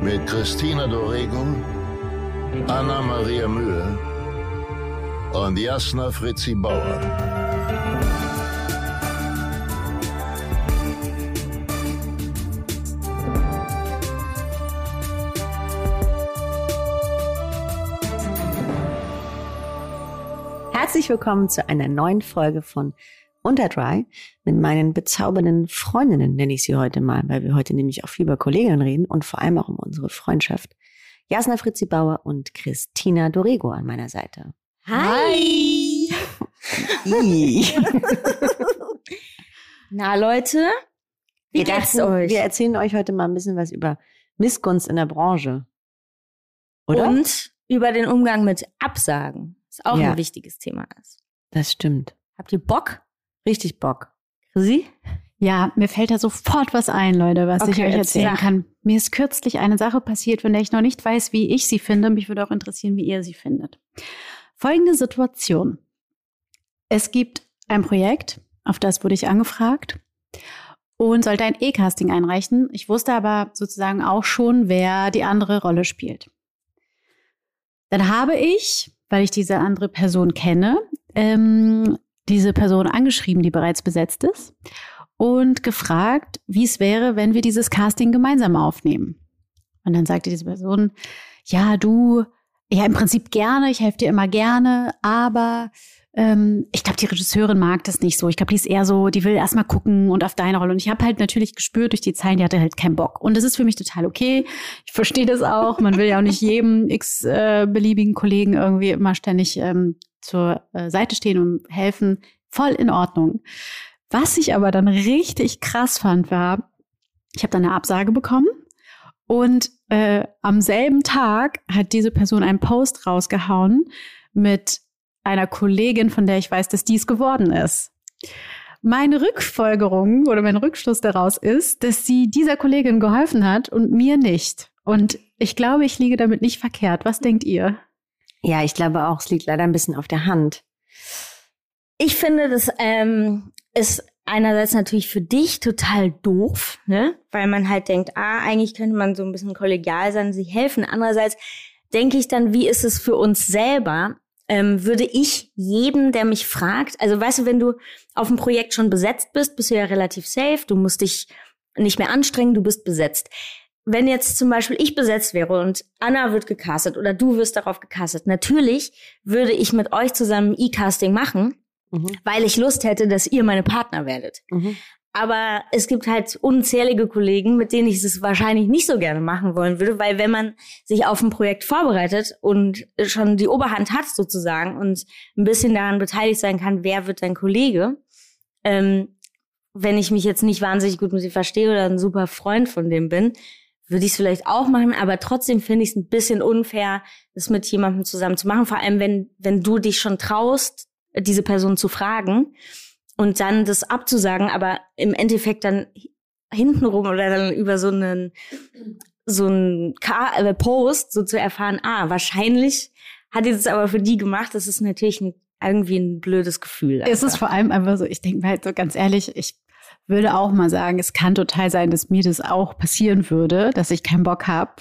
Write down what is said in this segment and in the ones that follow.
mit Christina Dorego, Anna Maria Mühe und Jasna Fritzi Bauer. Herzlich willkommen zu einer neuen Folge von Unterdry mit meinen bezaubernden Freundinnen, nenne ich sie heute mal, weil wir heute nämlich auch viel über Kolleginnen reden und vor allem auch um unsere Freundschaft. Jasna Fritzi Bauer und Christina Dorego an meiner Seite. Hi! Na Leute, wie wir, geht's dachten, euch? wir erzählen euch heute mal ein bisschen was über Missgunst in der Branche. Oder? Und über den Umgang mit Absagen, was auch Ja. ein wichtiges Thema ist. Das stimmt. Habt ihr Bock? Richtig Bock. Sie? Ja, mir fällt da sofort was ein, Leute, was ich Okay, euch erzählen erzähl. kann. Mir ist kürzlich eine Sache passiert, von der ich noch nicht weiß, wie ich sie finde. Mich würde auch interessieren, wie ihr sie findet. Folgende Situation. Es gibt ein Projekt, auf das wurde ich angefragt und sollte ein E-Casting einreichen. Ich wusste aber sozusagen auch schon, wer die andere Rolle spielt. Dann habe ich, weil ich diese andere Person kenne, ähm, diese Person angeschrieben, die bereits besetzt ist und gefragt, wie es wäre, wenn wir dieses Casting gemeinsam aufnehmen. Und dann sagte diese Person, ja, du, ja, im Prinzip gerne, ich helfe dir immer gerne, aber ähm, ich glaube, die Regisseurin mag das nicht so. Ich glaube, die ist eher so, die will erstmal gucken und auf deine Rolle. Und ich habe halt natürlich gespürt durch die Zeilen, die hatte halt keinen Bock. Und das ist für mich total okay. Ich verstehe das auch. Man will ja auch nicht jedem x-beliebigen Kollegen irgendwie immer ständig ähm, zur äh, Seite stehen und helfen. Voll in Ordnung. Was ich aber dann richtig krass fand, war, ich habe dann eine Absage bekommen und äh, am selben Tag hat diese Person einen Post rausgehauen mit einer Kollegin, von der ich weiß, dass dies geworden ist. Meine Rückfolgerung oder mein Rückschluss daraus ist, dass sie dieser Kollegin geholfen hat und mir nicht. Und ich glaube, ich liege damit nicht verkehrt. Was denkt ihr? Ja, ich glaube auch, es liegt leider ein bisschen auf der Hand. Ich finde, das ähm, ist einerseits natürlich für dich total doof, ne? Weil man halt denkt, ah, eigentlich könnte man so ein bisschen kollegial sein, sich helfen. Andererseits denke ich dann, wie ist es für uns selber? Ähm, würde ich jedem, der mich fragt, also weißt du, wenn du auf dem Projekt schon besetzt bist, bist du ja relativ safe, du musst dich nicht mehr anstrengen, du bist besetzt. Wenn jetzt zum Beispiel ich besetzt wäre und Anna wird gecastet oder du wirst darauf gecastet, natürlich würde ich mit euch zusammen E-Casting machen, Mhm. weil ich Lust hätte, dass ihr meine Partner werdet. Mhm. Aber es gibt halt unzählige Kollegen, mit denen ich es wahrscheinlich nicht so gerne machen wollen würde, weil wenn man sich auf ein Projekt vorbereitet und schon die Oberhand hat sozusagen und ein bisschen daran beteiligt sein kann, wer wird dein Kollege, ähm, wenn ich mich jetzt nicht wahnsinnig gut mit ihm verstehe oder ein super Freund von dem bin, würde ich es vielleicht auch machen, aber trotzdem finde ich es ein bisschen unfair, das mit jemandem zusammen zu machen. Vor allem, wenn, wenn du dich schon traust, diese Person zu fragen und dann das abzusagen, aber im Endeffekt dann hintenrum oder dann über so einen so einen äh, Post so zu erfahren, ah, wahrscheinlich hat die das aber für die gemacht. Das ist natürlich ein, irgendwie ein blödes Gefühl. Es ist vor allem einfach so, ich denke mir halt so ganz ehrlich, ich würde auch mal sagen, es kann total sein, dass mir das auch passieren würde, dass ich keinen Bock habe.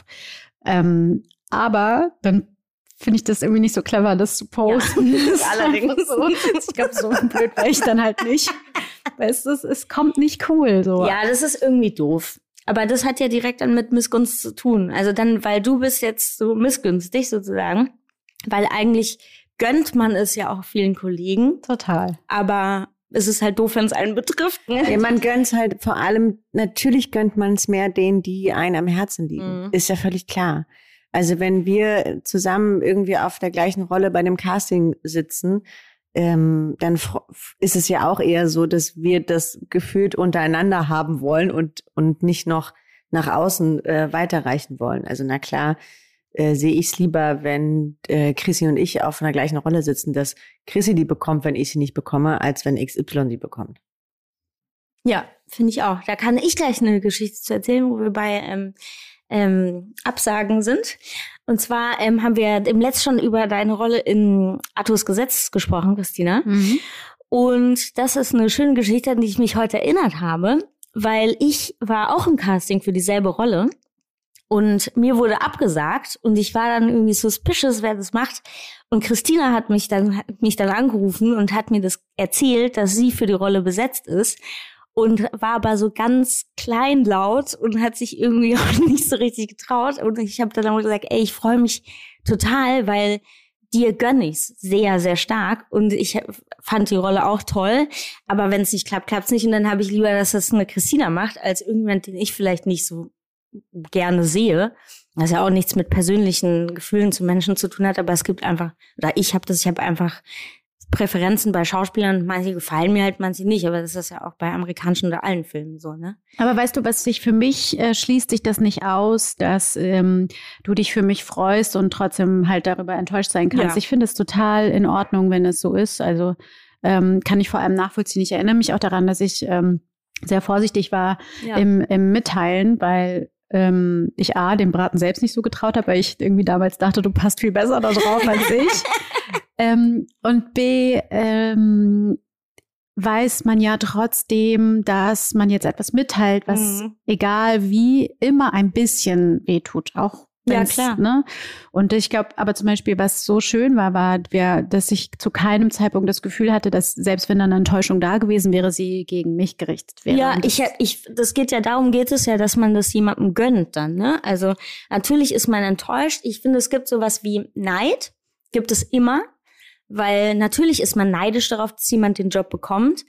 Ähm, aber dann finde ich das irgendwie nicht so clever, das zu posten. Ja, Das ist allerdings. So, ich glaube, so blöd wäre ich dann halt nicht. Weil es, ist, es kommt nicht cool. So. Ja, das ist irgendwie doof. Aber das hat ja direkt dann mit Missgunst zu tun. Also dann, weil du bist jetzt so missgünstig sozusagen, weil eigentlich gönnt man es ja auch vielen Kollegen, Total. aber es ist halt doof, wenn es einen betrifft. Ne? Ja, man gönnt halt vor allem, natürlich gönnt man es mehr denen, die einem am Herzen liegen. Mhm. Ist ja völlig klar. Also wenn wir zusammen irgendwie auf der gleichen Rolle bei dem Casting sitzen, ähm, dann ist es ja auch eher so, dass wir das gefühlt untereinander haben wollen und, und nicht noch nach außen äh, weiterreichen wollen. Also na klar, äh, sehe ich es lieber, wenn äh, Chrissy und ich auf einer gleichen Rolle sitzen, dass Chrissy die bekommt, wenn ich sie nicht bekomme, als wenn XY sie bekommt. Ja, finde ich auch. Da kann ich gleich eine Geschichte zu erzählen, wo wir bei ähm, ähm, Absagen sind. Und zwar ähm, haben wir im Letzt schon über deine Rolle in Arthurs Gesetz gesprochen, Christina. Mhm. Und das ist eine schöne Geschichte, an die ich mich heute erinnert habe, weil ich war auch im Casting für dieselbe Rolle. Und mir wurde abgesagt und ich war dann irgendwie suspicious, wer das macht. Und Christina hat mich dann, hat mich dann angerufen und hat mir das erzählt, dass sie für die Rolle besetzt ist und war aber so ganz kleinlaut und hat sich irgendwie auch nicht so richtig getraut. Und ich habe dann auch gesagt, ey, ich freue mich total, weil dir gönne ich's sehr, sehr stark. Und ich fand die Rolle auch toll. Aber wenn es nicht klappt, klappt's nicht. Und dann habe ich lieber, dass das eine Christina macht, als irgendjemand, den ich vielleicht nicht so gerne sehe. Was ja auch nichts mit persönlichen Gefühlen zu Menschen zu tun hat, aber es gibt einfach, oder ich habe das, ich habe einfach Präferenzen bei Schauspielern. Manche gefallen mir halt, manche nicht. Aber das ist ja auch bei amerikanischen oder allen Filmen so, ne? Aber weißt du, was sich für mich äh, schließt sich das nicht aus, dass ähm, du dich für mich freust und trotzdem halt darüber enttäuscht sein kannst. Ja. Ich finde es total in Ordnung, wenn es so ist. Also ähm, kann ich vor allem nachvollziehen. Ich erinnere mich auch daran, dass ich ähm, sehr vorsichtig war ja. im, im Mitteilen, weil ähm, ich A, dem Braten selbst nicht so getraut habe, weil ich irgendwie damals dachte, du passt viel besser da drauf als ich. Ähm, und B, ähm, weiß man ja trotzdem, dass man jetzt etwas mitteilt, was mhm. egal wie immer ein bisschen wehtut, auch ja, klar. Ne? Und ich glaube, aber zum Beispiel, was so schön war, war, wir, dass ich zu keinem Zeitpunkt das Gefühl hatte, dass selbst wenn dann eine Enttäuschung da gewesen wäre, sie gegen mich gerichtet wäre. Ja, ich, ich, das geht ja darum, geht es ja, dass man das jemandem gönnt dann. Ne? Also natürlich ist man enttäuscht. Ich finde, es gibt sowas wie Neid, gibt es immer. Weil natürlich ist man neidisch darauf, dass jemand den Job bekommt.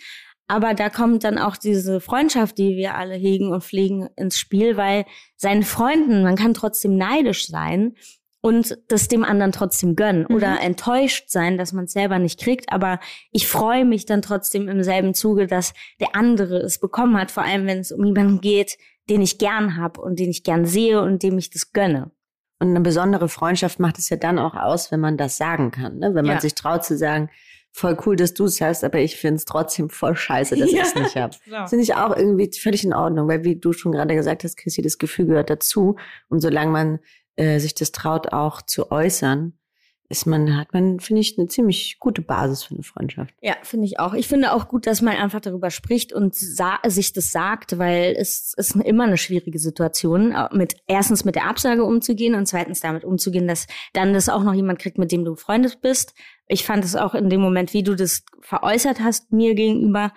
Aber da kommt dann auch diese Freundschaft, die wir alle hegen und pflegen, ins Spiel, weil seinen Freunden, man kann trotzdem neidisch sein und das dem anderen trotzdem gönnen mhm. oder enttäuscht sein, dass man es selber nicht kriegt. Aber ich freue mich dann trotzdem im selben Zuge, dass der andere es bekommen hat, vor allem wenn es um jemanden geht, den ich gern habe und den ich gern sehe und dem ich das gönne. Und eine besondere Freundschaft macht es ja dann auch aus, wenn man das sagen kann. Ne? Wenn man ja. sich traut zu sagen, voll cool, dass du es hast, aber ich finde es trotzdem voll scheiße, dass ja. ich es nicht habe. Genau. Finde ich auch irgendwie völlig in Ordnung, weil wie du schon gerade gesagt hast, Chrissy, das Gefühl gehört dazu. Und solange man äh, sich das traut, auch zu äußern, ist man, hat man, finde ich, eine ziemlich gute Basis für eine Freundschaft. Ja, finde ich auch. Ich finde auch gut, dass man einfach darüber spricht und sich das sagt, weil es ist immer eine schwierige Situation, äh, mit erstens mit der Absage umzugehen und zweitens damit umzugehen, dass dann das auch noch jemand kriegt, mit dem du befreundet bist. Ich fand es auch in dem Moment, wie du das veräußert hast mir gegenüber,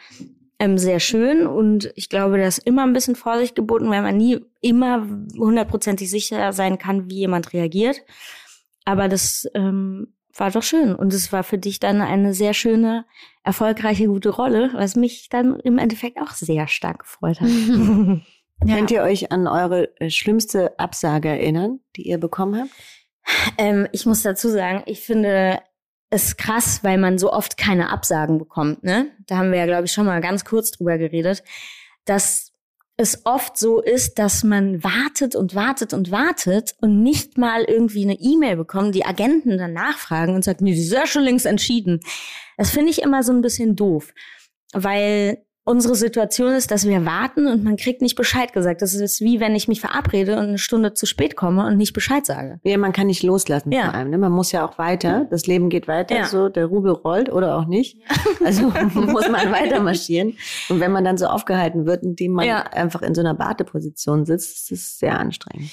ähm, sehr schön und ich glaube, da ist immer ein bisschen Vorsicht geboten, weil man nie immer hundertprozentig sicher sein kann, wie jemand reagiert. Aber das ähm, war doch schön. Und es war für dich dann eine sehr schöne, erfolgreiche, gute Rolle, was mich dann im Endeffekt auch sehr stark gefreut hat. ja. Könnt ihr euch an eure äh, schlimmste Absage erinnern, die ihr bekommen habt? Ähm, ich muss dazu sagen, ich finde es krass, weil man so oft keine Absagen bekommt. Ne? Da haben wir ja, glaube ich, schon mal ganz kurz drüber geredet, dass es oft so ist, dass man wartet und wartet und wartet und nicht mal irgendwie eine E-Mail bekommt, die Agenten dann nachfragen und sagen, nee, die ist ja schon längst entschieden. Das finde ich immer so ein bisschen doof, weil unsere Situation ist, dass wir warten und man kriegt nicht Bescheid gesagt. Das ist wie wenn ich mich verabrede und eine Stunde zu spät komme und nicht Bescheid sage. Ja, man kann nicht loslassen ja. vor allem. Ne? Man muss ja auch weiter. Das Leben geht weiter. Ja. So der Rubel rollt oder auch nicht. Also muss man weiter marschieren. Und wenn man dann so aufgehalten wird, indem man ja. einfach in so einer Warteposition sitzt, ist es sehr anstrengend.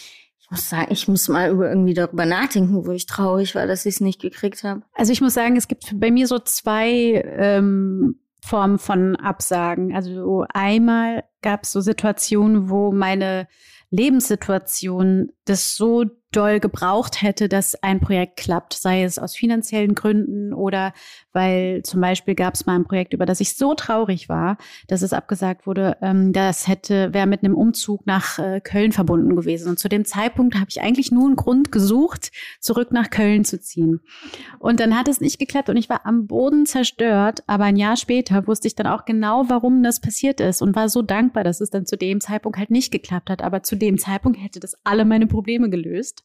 Ich muss sagen, ich muss mal über irgendwie darüber nachdenken, wo ich traurig war, dass ich es nicht gekriegt habe. Also ich muss sagen, es gibt bei mir so zwei ähm, Form von Absagen. Also einmal gab es so Situationen, wo meine Lebenssituation das so doll gebraucht hätte, dass ein Projekt klappt, sei es aus finanziellen Gründen oder weil zum Beispiel gab es mal ein Projekt, über das ich so traurig war, dass es abgesagt wurde. Ähm, das hätte wäre mit einem Umzug nach äh, Köln verbunden gewesen. Und zu dem Zeitpunkt habe ich eigentlich nur einen Grund gesucht, zurück nach Köln zu ziehen. Und dann hat es nicht geklappt und ich war am Boden zerstört. Aber ein Jahr später wusste ich dann auch genau, warum das passiert ist und war so dankbar, dass es dann zu dem Zeitpunkt halt nicht geklappt hat. Aber zu dem Zeitpunkt hätte das alle meine Probleme gelöst.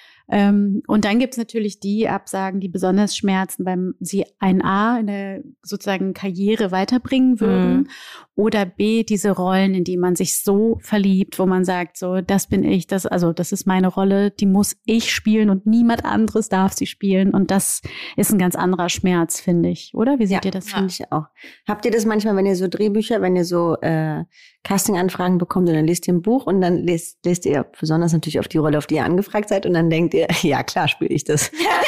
Ähm, und dann gibt es natürlich die Absagen, die besonders schmerzen, weil sie ein A in der sozusagen Karriere weiterbringen würden Mhm. oder B diese Rollen, in die man sich so verliebt, wo man sagt, so das bin ich, das also das ist meine Rolle, die muss ich spielen und niemand anderes darf sie spielen und das ist ein ganz anderer Schmerz, finde ich, oder? Wie seht ihr das? Finde ich auch. Habt ihr das manchmal, wenn ihr so Drehbücher, wenn ihr so äh, Casting-Anfragen bekommt und dann lest ihr ein Buch und dann lest, lest ihr besonders natürlich auf die Rolle, auf die ihr angefragt seid und dann denkt ihr, ja klar spiele ich das. Ja,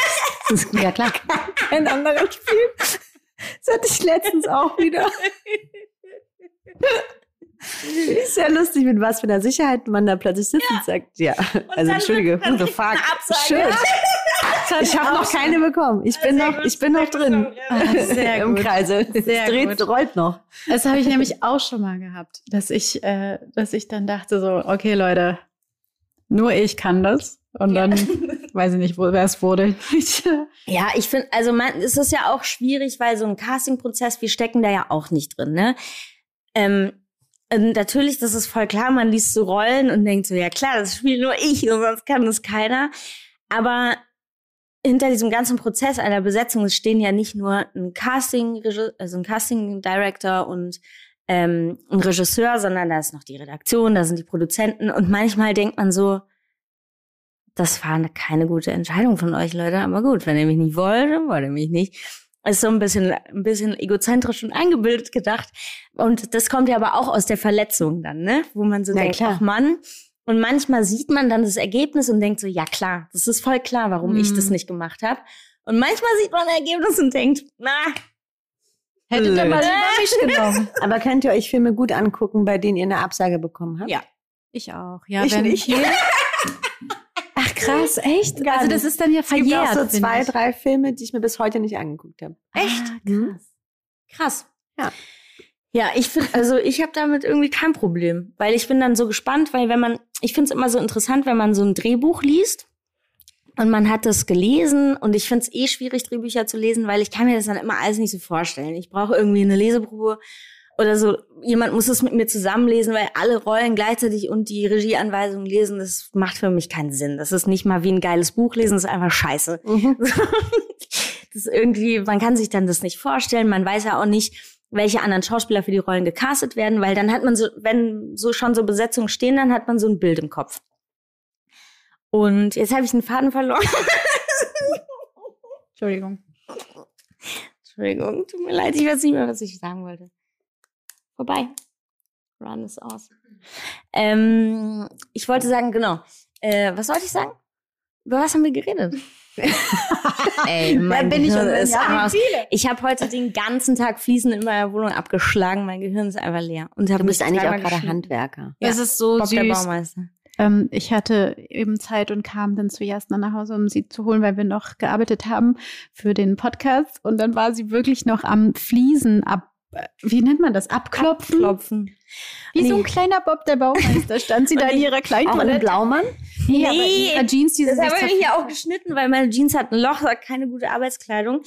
klar. Kein anderer Spiel. Das hatte ich letztens auch wieder. Ist ja lustig, mit was für einer Sicherheit man da plötzlich sitzt und sagt, ja, also dann entschuldige, dann man fuck. Shit. Ich habe noch keine bekommen. Ich bin Sehr noch, gut, ich bin noch drin. gut. Ah, sehr Im. Kreise. Es dreht, gut. rollt noch. Das habe ich nämlich auch schon mal gehabt, dass ich, äh, dass ich dann dachte so, okay Leute, nur ich kann das. Und dann weiß ich nicht, wo wer es wurde. Ja, ich finde, also man, es ist ja auch schwierig, weil so ein Casting-Prozess, wir stecken da ja auch nicht drin, ne? Ähm, und natürlich, das ist voll klar, man liest so Rollen und denkt so, ja klar, das spiele nur ich und sonst kann das keiner. Aber hinter diesem ganzen Prozess einer Besetzung es stehen ja nicht nur ein Casting, also ein Casting Director und ähm, ein Regisseur, sondern da ist noch die Redaktion, da sind die Produzenten und manchmal denkt man so, das war eine, keine gute Entscheidung von euch, Leute, aber gut, wenn ihr mich nicht wollt, dann wollt ihr mich nicht. Ist so ein bisschen, ein bisschen egozentrisch und eingebildet gedacht. Und das kommt ja aber auch aus der Verletzung dann, ne? Wo man so Na denkt, klar. ach Mann. Und manchmal sieht man dann das Ergebnis und denkt so, ja klar, das ist voll klar, warum ich Mhm. das nicht gemacht habe. Und manchmal sieht man ein Ergebnis und denkt, na, hättet ihr mal lieber mich genommen. Aber könnt ihr euch Filme gut angucken, bei denen ihr eine Absage bekommen habt? Ja. Ich auch. Ja, Ich wenn, nicht. Krass, echt? Gar also das ist dann ja Es gibt verjährt. auch so zwei, ich. drei Filme, die ich mir bis heute nicht angeguckt habe. Echt? Ah, Mhm. krass. Krass. Ja. Ja, ich finde, also ich habe damit irgendwie kein Problem, weil ich bin dann so gespannt, weil wenn man, ich finde es immer so interessant, wenn man so ein Drehbuch liest und man hat das gelesen und ich finde es eh schwierig, Drehbücher zu lesen, weil ich kann mir das dann immer alles nicht so vorstellen. Ich brauche irgendwie eine Leseprobe oder so. Jemand muss es mit mir zusammenlesen, weil alle Rollen gleichzeitig und die Regieanweisungen lesen, das macht für mich keinen Sinn. Das ist nicht mal wie ein geiles Buch lesen, das ist einfach scheiße. das ist irgendwie, man kann sich dann das nicht vorstellen. Man weiß ja auch nicht, welche anderen Schauspieler für die Rollen gecastet werden, weil dann hat man so, wenn so schon so Besetzungen stehen, dann hat man so ein Bild im Kopf. Und jetzt habe ich den Faden verloren. Entschuldigung. Entschuldigung, tut mir leid, ich weiß nicht mehr, was ich sagen wollte. Vorbei. Run ist aus. Ähm, ich wollte sagen, genau. Äh, was wollte ich sagen? Über was haben wir geredet? Ey, mein bin ich Gehirn und- ist ja, aus. Ich habe heute den ganzen Tag Fliesen in meiner Wohnung abgeschlagen. Mein Gehirn ist einfach leer. Und Du bist eigentlich auch gerade. Handwerker. Ja, Das ist so Bob der süß. Baumeister. Ähm, ich hatte eben Zeit und kam dann zu Jasna nach Hause, um sie zu holen, weil wir noch gearbeitet haben für den Podcast. Und dann war sie wirklich noch am Fliesen ab, wie nennt man das? Abklopfen? Klopfen. Wie so ein Nee. kleiner Bob der Baumeister stand sie da in ihrer kleinen Auch Toilette. Blaumann? Nee, aber Nee, ihrer Jeans, die Das habe ich ja zerf- auch geschnitten, weil meine Jeans hat ein Loch, hat keine gute Arbeitskleidung.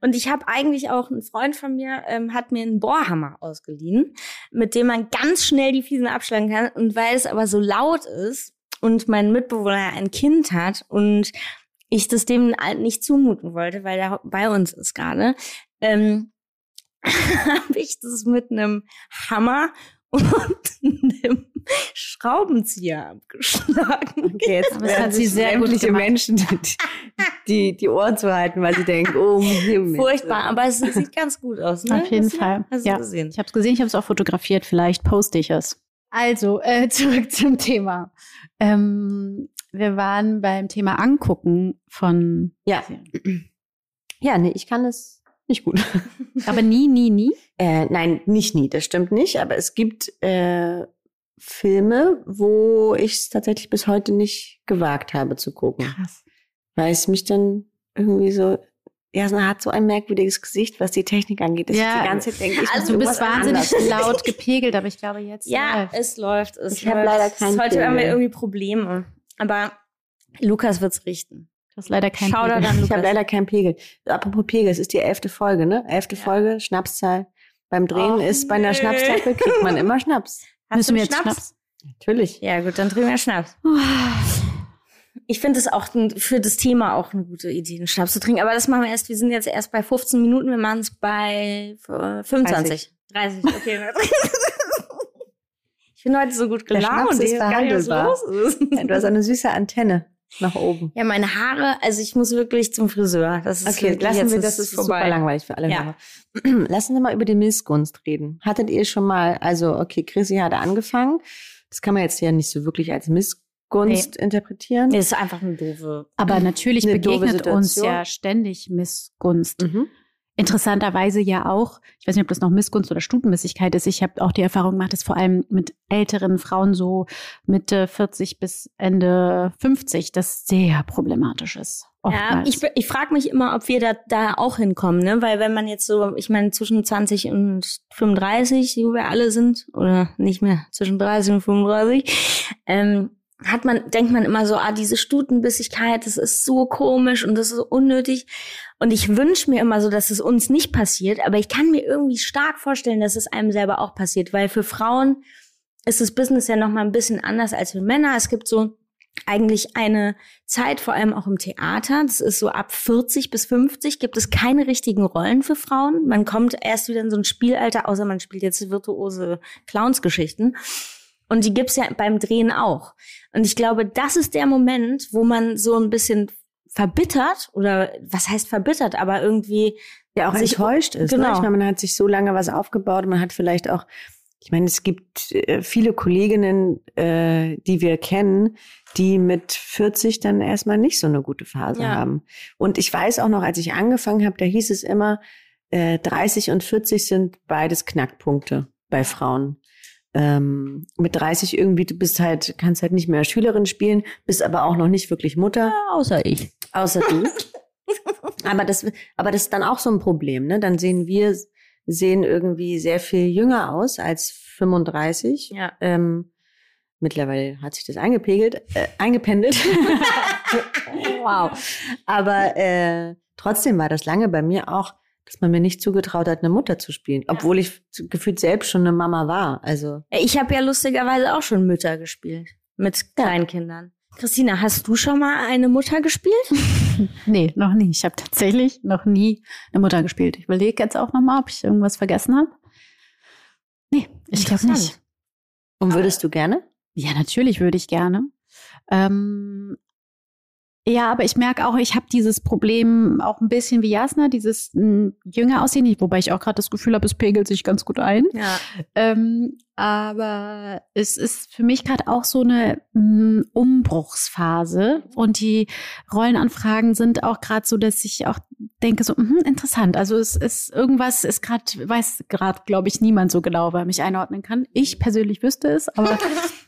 Und ich habe eigentlich auch, ein Freund von mir ähm, hat mir einen Bohrhammer ausgeliehen, mit dem man ganz schnell die Fliesen abschlagen kann. Und weil es aber so laut ist und mein Mitbewohner ein Kind hat und ich das dem nicht zumuten wollte, weil der bei uns ist gerade, ähm, habe ich das mit einem Hammer und einem Schraubenzieher abgeschlagen. Okay, jetzt Aber das hat sie sich sehr gut sämtliche. Menschen die, die, die Ohren zu halten, weil sie denken, oh, Himmel. Furchtbar, aber es sieht ganz gut aus. Ne? Auf jeden Hast du- Fall. Hast du Ja. gesehen? Ich habe es gesehen, ich habe es auch fotografiert. Vielleicht poste ich es. Also, äh, zurück zum Thema. Ähm, wir waren beim Thema Angucken von. Ja. Ja, nee, ich kann es nicht gut. Aber nie, nie, nie. Äh, nein, nicht nie, das stimmt nicht. Aber es gibt äh, Filme, wo ich es tatsächlich bis heute nicht gewagt habe zu gucken. Krass. Weil es mich dann irgendwie so. Jasna hat so ein merkwürdiges Gesicht, was die Technik angeht. dass Ja, ich die ganze Zeit denke, ich also Du bist wahnsinnig anders. laut gepegelt, aber ich glaube jetzt. Ja, läuft's. es läuft. Es Ich hab läuft. leider keinen Heute haben wir irgendwie Probleme. Aber Lukas wird's richten. Du hast leider kein Schau Pegel. dann, Ich habe leider keinen Pegel. Apropos Pegel, es ist die elfte Folge, ne? Elfte Ja. Folge, Schnapszahl. Beim Drehen Och, ist bei einer. Schnapszahl kriegt man immer Schnaps. Hast Müssen du wir jetzt Schnaps? Schnaps? Natürlich. Ja, gut, dann trinken wir Schnaps. Ich finde es auch für das Thema auch eine gute Idee, einen Schnaps zu trinken. Aber das machen wir erst, wir sind jetzt erst bei 15 Minuten, wir machen es bei 25. 30, 30 okay. ich bin heute so gut gelaunt. Der ist verhandelbar. Ja, du hast eine süße Antenne nach oben. Ja, meine Haare, also ich muss wirklich zum Friseur. Das ist okay, lassen wir das, ist vorbei. super langweilig für alle ja. Lassen wir mal über die Missgunst reden. Hattet ihr schon mal, also okay, Chrissy hatte angefangen. Das kann man jetzt ja nicht so wirklich als Missgunst Gunst nee. interpretieren. Nee, ist einfach eine doofe. Aber natürlich begegnet uns ja ständig Missgunst. Mhm. Interessanterweise ja auch, ich weiß nicht, ob das noch Missgunst oder Stutenmissigkeit ist. Ich habe auch die Erfahrung gemacht, dass vor allem mit älteren Frauen so Mitte 40 bis Ende 50 das sehr problematisch ist. Oftmals. Ja, ich, ich frage mich immer, ob wir da, da auch hinkommen, ne? Weil wenn man jetzt so, ich meine, zwischen 20 und 35, wo wir alle sind, oder nicht mehr, zwischen 30 und 35, ähm, hat man, denkt man immer so, ah, diese Stutenbissigkeit, das ist so komisch und das ist so unnötig. Und ich wünsche mir immer so, dass es uns nicht passiert, aber ich kann mir irgendwie stark vorstellen, dass es einem selber auch passiert, weil für Frauen ist das Business ja nochmal ein bisschen anders als für Männer. Es gibt so eigentlich eine Zeit, vor allem auch im Theater, das ist so ab 40 bis 50, gibt es keine richtigen Rollen für Frauen. Man kommt erst wieder in so ein Spielalter, außer man spielt jetzt virtuose Clownsgeschichten. Und die gibt's ja beim Drehen auch. Und ich glaube, das ist der Moment, wo man so ein bisschen verbittert oder was heißt verbittert, aber irgendwie ja auch sich enttäuscht ist. Ne? Genau. Ne? Ich meine, man hat sich so lange was aufgebaut, man hat vielleicht auch, ich meine, es gibt äh, viele Kolleginnen, äh, die wir kennen, die mit 40 dann erstmal nicht so eine gute Phase ja. haben. Und ich weiß auch noch, als ich angefangen habe, da hieß es immer, äh, 30 und 40 sind beides Knackpunkte bei Frauen ähm, mit 30 irgendwie, du bist halt, kannst halt nicht mehr Schülerin spielen, bist aber auch noch nicht wirklich Mutter. Ja, außer ich. Außer du. aber das, aber das ist dann auch so ein Problem, ne? Dann sehen wir, sehen irgendwie sehr viel jünger aus als 35. Ja. Ähm, mittlerweile hat sich das eingepegelt, äh, eingependelt. wow. Aber äh, trotzdem war das lange bei mir auch dass man mir nicht zugetraut hat, eine Mutter zu spielen, obwohl ich gefühlt selbst schon eine Mama war. Also ich habe ja lustigerweise auch schon Mütter gespielt mit kleinen Kindern. Christina, hast du schon mal eine Mutter gespielt? nee, noch nie. Ich habe tatsächlich noch nie eine Mutter gespielt. Ich überlege jetzt auch noch mal, ob ich irgendwas vergessen habe. Nee, ich glaube nicht. Und würdest du gerne? Ja, natürlich würde ich gerne. Ähm, ja, aber ich merke auch, ich habe dieses Problem auch ein bisschen wie Jasna, dieses m, hm, jünger aussehen, wobei ich auch gerade das Gefühl habe, es pegelt sich ganz gut ein. Ja. Ähm, aber es ist für mich gerade auch so eine m, hm, Umbruchsphase und die Rollenanfragen sind auch gerade so, dass ich auch denke so mh, interessant. Also es ist irgendwas ist gerade weiß gerade glaube ich niemand so genau, wer mich einordnen kann. Ich persönlich wüsste es, aber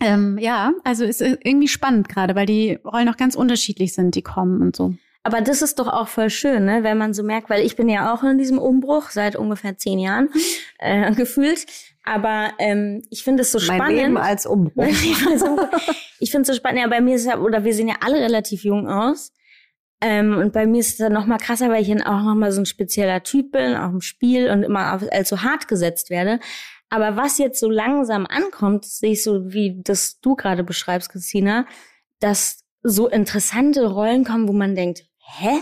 Ähm, ja, also ist irgendwie spannend gerade, weil die Rollen auch ganz unterschiedlich sind, die kommen und so. Aber das ist doch auch voll schön, ne? wenn man so merkt, weil ich bin ja auch in diesem Umbruch seit ungefähr zehn Jahren äh, gefühlt. Aber ähm, ich finde es so mein spannend. Leben als Umbruch. ich finde es so spannend. Ja, bei mir ist ja, oder wir sehen ja alle relativ jung aus. Ähm, und bei mir ist es dann noch mal krasser, weil ich dann auch noch mal so ein spezieller Typ bin, auch im Spiel und immer als so hart gesetzt werde. Aber was jetzt so langsam ankommt, sehe ich so, wie das du gerade beschreibst, Christina, dass so interessante Rollen kommen, wo man denkt, hä?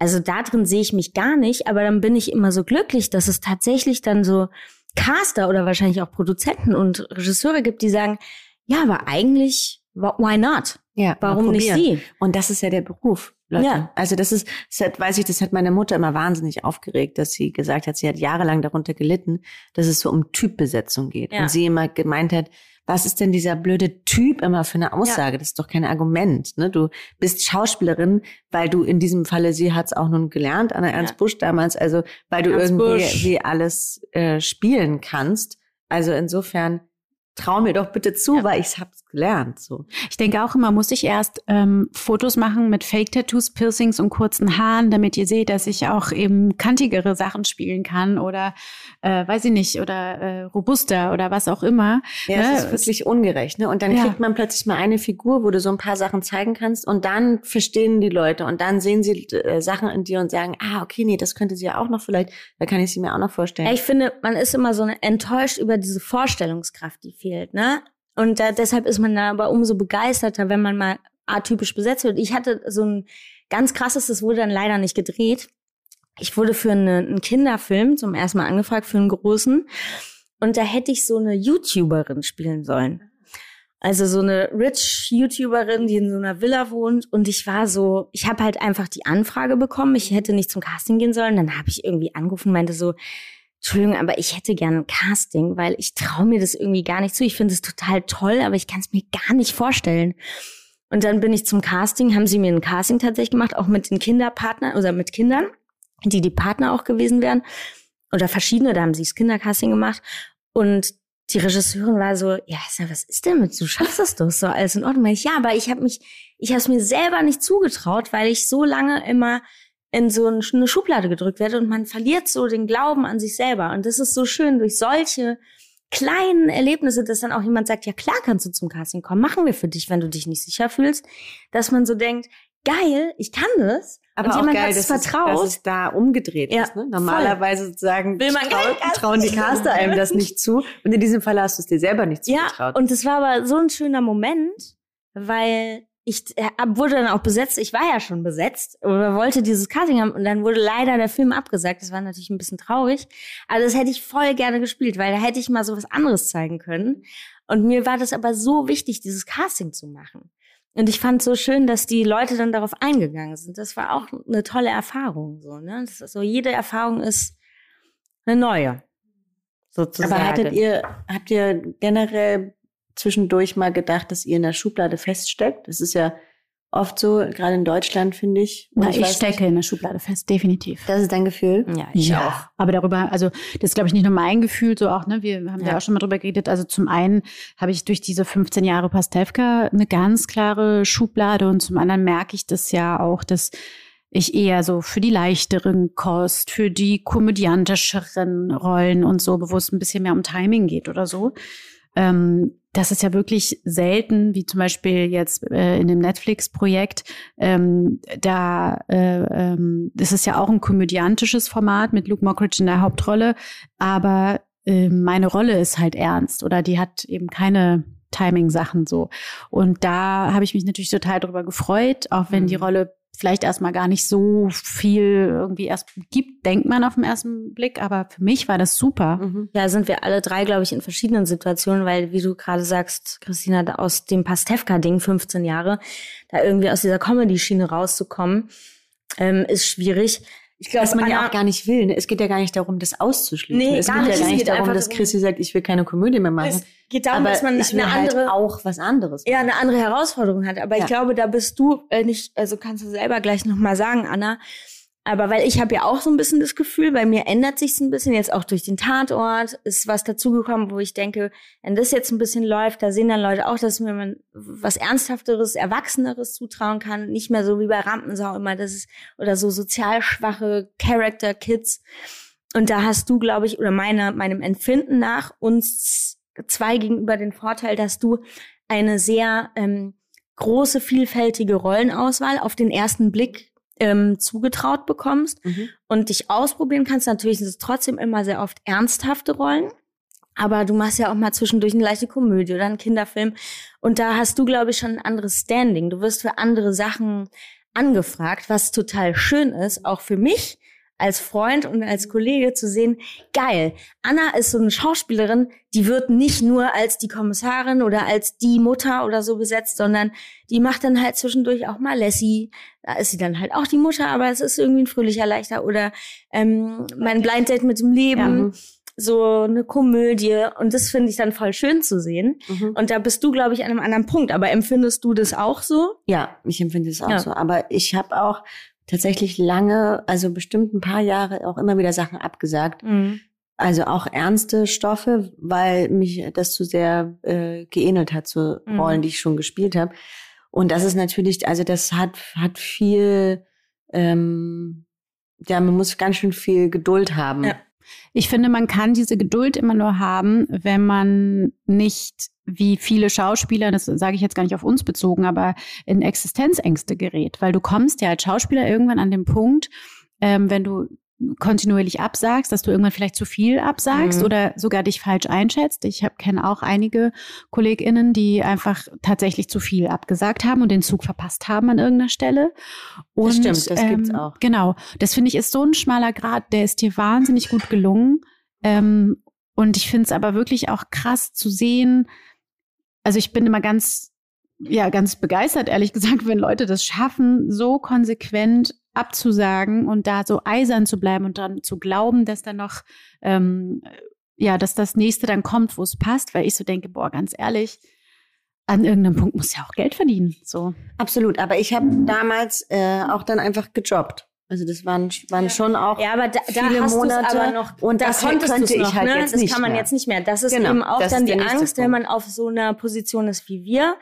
Also da drin sehe ich mich gar nicht, aber dann bin ich immer so glücklich, dass es tatsächlich dann so Caster oder wahrscheinlich auch Produzenten und Regisseure gibt, die sagen, ja, aber eigentlich, why not? Ja, warum nicht sie? Und das ist ja der Beruf. Leute. Ja. Also das ist, das hat, weiß ich, das hat meine Mutter immer wahnsinnig aufgeregt, dass sie gesagt hat, sie hat jahrelang darunter gelitten, dass es so um Typbesetzung geht. Ja. Und sie immer gemeint hat, was ist denn dieser blöde Typ immer für eine Aussage? Ja. Das ist doch kein Argument. Ne? Du bist Schauspielerin, weil du in diesem Falle, sie hat es auch nun gelernt an der Ernst Busch damals, also weil du Ernst irgendwie wie alles äh, spielen kannst. Also insofern trau mir doch bitte zu, ja. weil ich hab's gelernt. So. Ich denke auch immer, muss ich erst ähm, Fotos machen mit Fake-Tattoos, Piercings und kurzen Haaren, damit ihr seht, dass ich auch eben kantigere Sachen spielen kann oder äh, weiß ich nicht, oder äh, robuster oder was auch immer. Ja, ne? das ist wirklich ungerecht. Ne? Und dann ja. kriegt man plötzlich mal eine Figur, wo du so ein paar Sachen zeigen kannst und dann verstehen die Leute und dann sehen sie äh, Sachen in dir und sagen, ah, okay, nee, das könnte sie ja auch noch vielleicht, da kann ich sie mir auch noch vorstellen. Ja, ich finde, man ist immer so enttäuscht über diese Vorstellungskraft, die fehlt, ne? Und da, deshalb ist man da aber umso begeisterter, wenn man mal atypisch besetzt wird. Ich hatte so ein ganz krasses, das wurde dann leider nicht gedreht. Ich wurde für eine, einen Kinderfilm zum ersten Mal angefragt, für einen großen. Und da hätte ich so eine YouTuberin spielen sollen. Also so eine rich YouTuberin, die in so einer Villa wohnt. Und ich war so, ich habe halt einfach die Anfrage bekommen. Ich hätte nicht zum Casting gehen sollen. Dann habe ich irgendwie angerufen und meinte so, Entschuldigung, aber ich hätte gerne ein Casting, weil ich traue mir das irgendwie gar nicht zu. Ich finde es total toll, aber ich kann es mir gar nicht vorstellen. Und dann bin ich zum Casting, haben sie mir ein Casting tatsächlich gemacht, auch mit den Kinderpartnern oder mit Kindern, die die Partner auch gewesen wären. Oder verschiedene, da haben sie das Kindercasting gemacht. Und die Regisseurin war so, ja, was ist denn mit, du schaffst das doch so, alles in Ordnung. Ich, ja, aber ich habe mich, ich habe es mir selber nicht zugetraut, weil ich so lange immer in so eine Schublade gedrückt werde und man verliert so den Glauben an sich selber. Und das ist so schön durch solche kleinen Erlebnisse, dass dann auch jemand sagt, ja klar kannst du zum Casting kommen, machen wir für dich, wenn du dich nicht sicher fühlst, dass man so denkt, geil, ich kann das. Aber und jemand geil, dass vertraut. Es, dass es da umgedreht ja, ist. Ne? Normalerweise voll. sozusagen Will man trau, trauen die Caster einem das nicht zu. Und in diesem Fall hast du es dir selber nicht zugetraut. Ja, und es war aber so ein schöner Moment, weil ich wurde dann auch besetzt. Ich war ja schon besetzt oder wollte dieses Casting haben und dann wurde leider der Film abgesagt. Das war natürlich ein bisschen traurig. Aber das hätte ich voll gerne gespielt, weil da hätte ich mal so was anderes zeigen können. Und mir war das aber so wichtig, dieses Casting zu machen. Und ich fand so schön, dass die Leute dann darauf eingegangen sind. Das war auch eine tolle Erfahrung, so, ne? So, jede Erfahrung ist eine neue. Sozusagen. Aber hattet ihr, habt ihr generell zwischendurch mal gedacht, dass ihr in der Schublade feststeckt? Das ist ja oft so, gerade in Deutschland, finde ich. Na, ich, ich stecke nicht. in der Schublade fest, definitiv. Das ist dein Gefühl? Ja, ich ja. auch. Aber darüber, also das ist, glaube ich, nicht nur mein Gefühl, so auch, ne, wir haben ja, ja auch schon mal drüber geredet. Also zum einen habe ich durch diese 15 Jahre Pastewka eine ganz klare Schublade und zum anderen merke ich das ja auch, dass ich eher so für die leichteren Kost, für die komödiantischeren Rollen und so, wo es ein bisschen mehr um Timing geht oder so. Ähm, das ist ja wirklich selten, wie zum Beispiel jetzt äh, in dem Netflix-Projekt. Ähm, da äh, ähm, das ist ja auch ein komödiantisches Format mit Luke Mockridge in der Hauptrolle, aber äh, meine Rolle ist halt ernst oder die hat eben keine Timing-Sachen so. Und da habe ich mich natürlich total darüber gefreut, auch wenn mhm. die Rolle vielleicht erstmal gar nicht so viel irgendwie erst gibt, denkt man auf den ersten Blick. Aber für mich war das super. Mhm. Ja, sind wir alle drei, glaube ich, in verschiedenen Situationen, weil, wie du gerade sagst, Christina, aus dem Pastewka-Ding 15 Jahre, da irgendwie aus dieser Comedy-Schiene rauszukommen, ähm, ist schwierig. Ich glaube, was man ja auch gar nicht will. Ne? Es geht ja gar nicht darum, das auszuschließen. Nee, es gar geht nicht. ja gar nicht darum, dass Chrissy sagt, ich will keine Komödie mehr machen. Es geht darum, aber dass man eine halt andere auch was anderes. Ja, eine andere Herausforderung hat. Aber ja. ich glaube, da bist du äh, nicht. Also kannst du selber gleich noch mal sagen, Anna. Aber weil ich habe ja auch so ein bisschen das Gefühl, bei mir ändert sich's ein bisschen jetzt auch durch den Tatort, ist was dazugekommen, wo ich denke, wenn das jetzt ein bisschen läuft, da sehen dann Leute auch, dass mir man was Ernsthafteres, Erwachseneres zutrauen kann, nicht mehr so wie bei Rampensau immer, das ist, oder so sozial schwache Character Kids. Und da hast du, glaube ich, oder meiner, meinem Empfinden nach uns zwei gegenüber den Vorteil, dass du eine sehr ähm, große, vielfältige Rollenauswahl auf den ersten Blick ähm, zugetraut bekommst mhm. und dich ausprobieren kannst. Natürlich sind es trotzdem immer sehr oft ernsthafte Rollen. Aber du machst ja auch mal zwischendurch eine leichte Komödie oder einen Kinderfilm. Und da hast du, glaube ich, schon ein anderes Standing. Du wirst für andere Sachen angefragt, was total schön ist, auch für mich, als Freund und als Kollege zu sehen, geil. Anna ist so eine Schauspielerin, die wird nicht nur als die Kommissarin oder als die Mutter oder so besetzt, sondern die macht dann halt zwischendurch auch mal Lassie. Da ist sie dann halt auch die Mutter, aber es ist irgendwie ein fröhlicher Leichter oder ähm, mein Blind Date mit dem Leben. Ja so eine Komödie und das finde ich dann voll schön zu sehen. Mhm. Und da bist du, glaube ich, an einem anderen Punkt. Aber empfindest du das auch so? Ja, ich empfinde es auch ja. so. Aber ich habe auch tatsächlich lange, also bestimmt ein paar Jahre auch immer wieder Sachen abgesagt. Mhm. Also auch ernste Stoffe, weil mich das zu sehr äh, geähnelt hat zu mhm. Rollen, die ich schon gespielt habe. Und das ist natürlich, also das hat, hat viel, ähm, ja, man muss ganz schön viel Geduld haben. Ja. Ich finde, man kann diese Geduld immer nur haben, wenn man nicht wie viele Schauspieler, das sage ich jetzt gar nicht auf uns bezogen, aber in Existenzängste gerät, weil du kommst ja als Schauspieler irgendwann an den Punkt, ähm, wenn du kontinuierlich absagst, dass du irgendwann vielleicht zu viel absagst Mhm. oder sogar dich falsch einschätzt. Ich kenne auch einige KollegInnen, die einfach tatsächlich zu viel abgesagt haben und den Zug verpasst haben an irgendeiner Stelle. Und, stimmt, das gibt's ähm, auch. Genau. Das finde ich ist so ein schmaler Grad, der ist dir wahnsinnig gut gelungen. Ähm, und ich finde es aber wirklich auch krass zu sehen. Also ich bin immer ganz ja ganz begeistert, ehrlich gesagt, wenn Leute das schaffen, so konsequent abzusagen und da so eisern zu bleiben und dann zu glauben, dass da noch, ähm, ja, dass das nächste dann kommt, wo es passt, weil ich so denke, boah, ganz ehrlich, an irgendeinem Punkt muss ja auch Geld verdienen. So. Absolut, aber ich habe damals äh, auch dann einfach gejobbt. Also das waren, waren schon auch Ja, aber da, da viele hast du's Monate aber noch, und da das konntest könnte ich noch, halt ne? jetzt das nicht kann man mehr. jetzt nicht mehr. Das ist Genau, eben auch dann die Angst, wenn man auf so einer Position ist wie wir,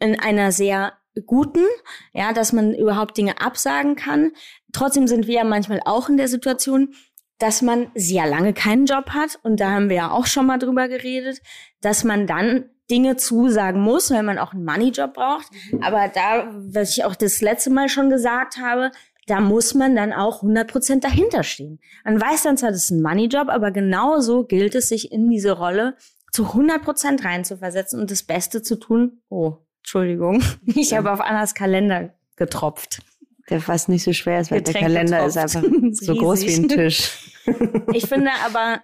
in einer sehr guten, ja, dass man überhaupt Dinge absagen kann. Trotzdem sind wir ja manchmal auch in der Situation, dass man sehr lange keinen Job hat und da haben wir ja auch schon mal drüber geredet, dass man dann Dinge zusagen muss, weil man auch einen Moneyjob braucht. Aber da, was ich auch das letzte Mal schon gesagt habe, da muss man dann auch 100% dahinter stehen. Man weiß dann zwar, das ist ein Moneyjob, aber genauso gilt es, sich in diese Rolle zu 100% reinzuversetzen und das Beste zu tun. Oh, Entschuldigung, ich habe auf Annas Kalender getropft. der was nicht so schwer ist, weil der Getränk Kalender ist getropft. einfach Ist so groß wie ein. Tisch. Ich finde aber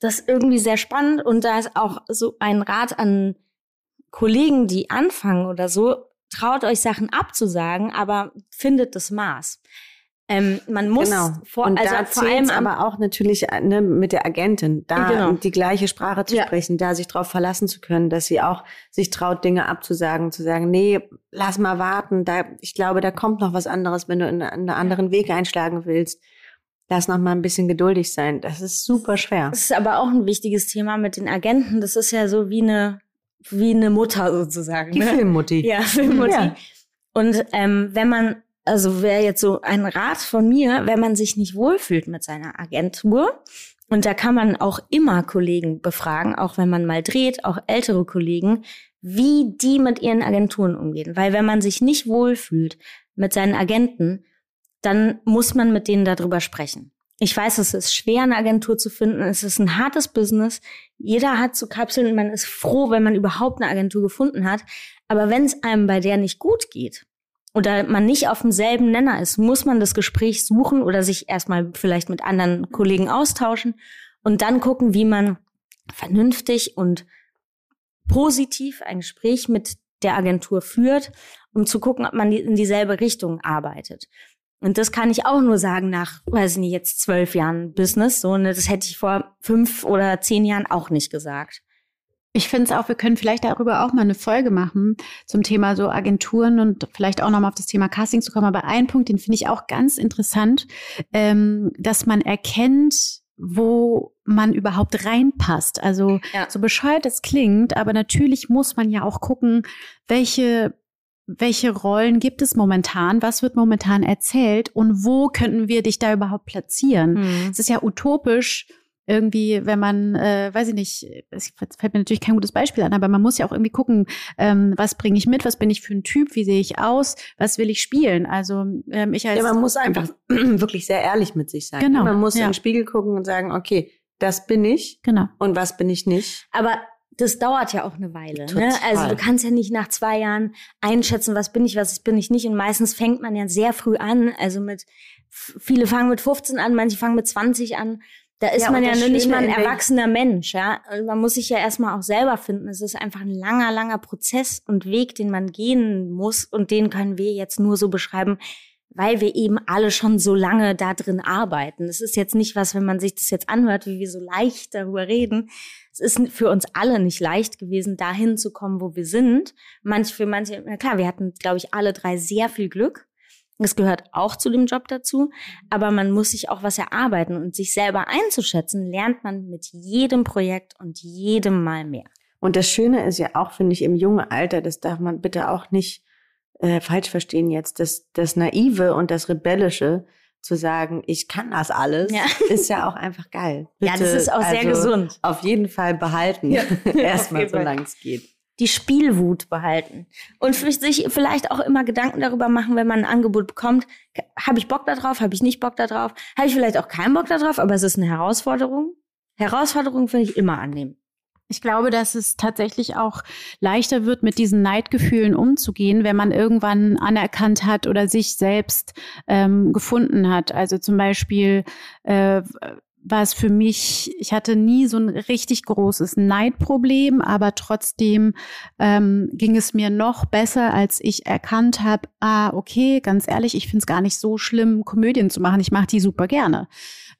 das irgendwie sehr spannend und da ist auch so ein Rat an Kollegen, die anfangen oder so, traut euch Sachen abzusagen, aber findet das Maß. Ähm, man muss genau. vor, und also vor allem aber auch natürlich ne, mit der Agentin, da Genau. die gleiche Sprache zu Ja. sprechen, da sich darauf verlassen zu können, dass sie auch sich traut, Dinge abzusagen, zu sagen, nee, lass mal warten, da, ich glaube, da kommt noch was anderes, wenn du in einen anderen Weg einschlagen willst. Lass noch mal ein bisschen geduldig sein. Das ist super schwer. Das ist aber auch ein wichtiges Thema mit den Agenten. Das ist ja so wie eine, wie eine Mutter sozusagen. Die ne? Filmmutti. Ja, Filmmutti. Ja. Und ähm, wenn man, also wäre jetzt so ein Rat von mir, wenn man sich nicht wohlfühlt mit seiner Agentur, und da kann man auch immer Kollegen befragen, auch wenn man mal dreht, auch ältere Kollegen, wie die mit ihren Agenturen umgehen. Weil wenn man sich nicht wohlfühlt mit seinen Agenten, dann muss man mit denen darüber sprechen. Ich weiß, es ist schwer, eine Agentur zu finden. Es ist ein hartes Business. Jeder hat zu Kapseln und man ist froh, wenn man überhaupt eine Agentur gefunden hat. Aber wenn es einem bei der nicht gut geht oder man nicht auf demselben Nenner ist, muss man das Gespräch suchen oder sich erstmal vielleicht mit anderen Kollegen austauschen und dann gucken, wie man vernünftig und positiv ein Gespräch mit der Agentur führt, um zu gucken, ob man in dieselbe Richtung arbeitet. Und das kann ich auch nur sagen nach, weiß ich nicht, jetzt zwölf Jahren Business. So, ne, das hätte ich vor fünf oder zehn Jahren auch nicht gesagt. Ich finde es auch, wir können vielleicht darüber auch mal eine Folge machen zum Thema so Agenturen und vielleicht auch nochmal auf das Thema Casting zu kommen. Aber ein Punkt, den finde ich auch ganz interessant, ähm, dass man erkennt, wo man überhaupt reinpasst. Also Ja. so bescheuert es klingt, aber natürlich muss man ja auch gucken, welche welche Rollen gibt es momentan, was wird momentan erzählt und wo könnten wir dich da überhaupt platzieren? Mhm. Es ist ja utopisch, irgendwie, wenn man, äh, weiß ich nicht, es fällt mir natürlich kein gutes Beispiel an, aber man muss ja auch irgendwie gucken, ähm, was bringe ich mit, was bin ich für ein Typ, wie sehe ich aus, was will ich spielen? Also ähm, ich als Ja, man muss einfach wirklich sehr ehrlich mit sich sein. Genau, Man muss ja. in den Spiegel gucken und sagen, okay, das bin ich genau. und was bin ich nicht. Aber das dauert ja auch eine Weile. Ne? Total. Also du kannst ja nicht nach zwei Jahren einschätzen, was bin ich, was bin ich nicht. Und meistens fängt man ja sehr früh an. Also mit viele fangen mit 15 an, manche fangen mit 20 an. Da ist Ja, man ja nur nicht mal ein erwachsener Mensch, ja. Und man muss sich ja erstmal auch selber finden. Es ist einfach ein langer, langer Prozess und Weg, den man gehen muss. Und den können wir jetzt nur so beschreiben, weil wir eben alle schon so lange da drin arbeiten. Es ist jetzt nicht was, wenn man sich das jetzt anhört, wie wir so leicht darüber reden. Es ist für uns alle nicht leicht gewesen, dahin zu kommen, wo wir sind. Manch, für manche, na klar, wir hatten, glaube ich, alle drei sehr viel Glück. Das gehört auch zu dem Job dazu. Aber man muss sich auch was erarbeiten und sich selber einzuschätzen, lernt man mit jedem Projekt und jedem Mal mehr. Und das Schöne ist ja auch, finde ich, im jungen Alter, das darf man bitte auch nicht äh, falsch verstehen jetzt, das, das Naive und das Rebellische zu sagen, ich kann das alles, Ja. ist ja auch einfach geil. Ja, das ist auch sehr also gesund. Auf jeden Fall behalten. Ja, Erstmal, Fall. solange es geht. Die Spielwut behalten und sich vielleicht auch immer Gedanken darüber machen, wenn man ein Angebot bekommt, habe ich Bock darauf, habe ich nicht Bock darauf, habe ich vielleicht auch keinen Bock darauf, aber es ist eine Herausforderung. Herausforderung finde ich immer annehmen. Ich glaube, dass es tatsächlich auch leichter wird, mit diesen Neidgefühlen umzugehen, wenn man irgendwann anerkannt hat oder sich selbst ähm, gefunden hat. Also zum Beispiel äh, war es für mich, ich hatte nie so ein richtig großes Neidproblem, aber trotzdem ähm, ging es mir noch besser, als ich erkannt habe, ah, okay, ganz ehrlich, ich finde es gar nicht so schlimm, Komödien zu machen. Ich mache die super gerne.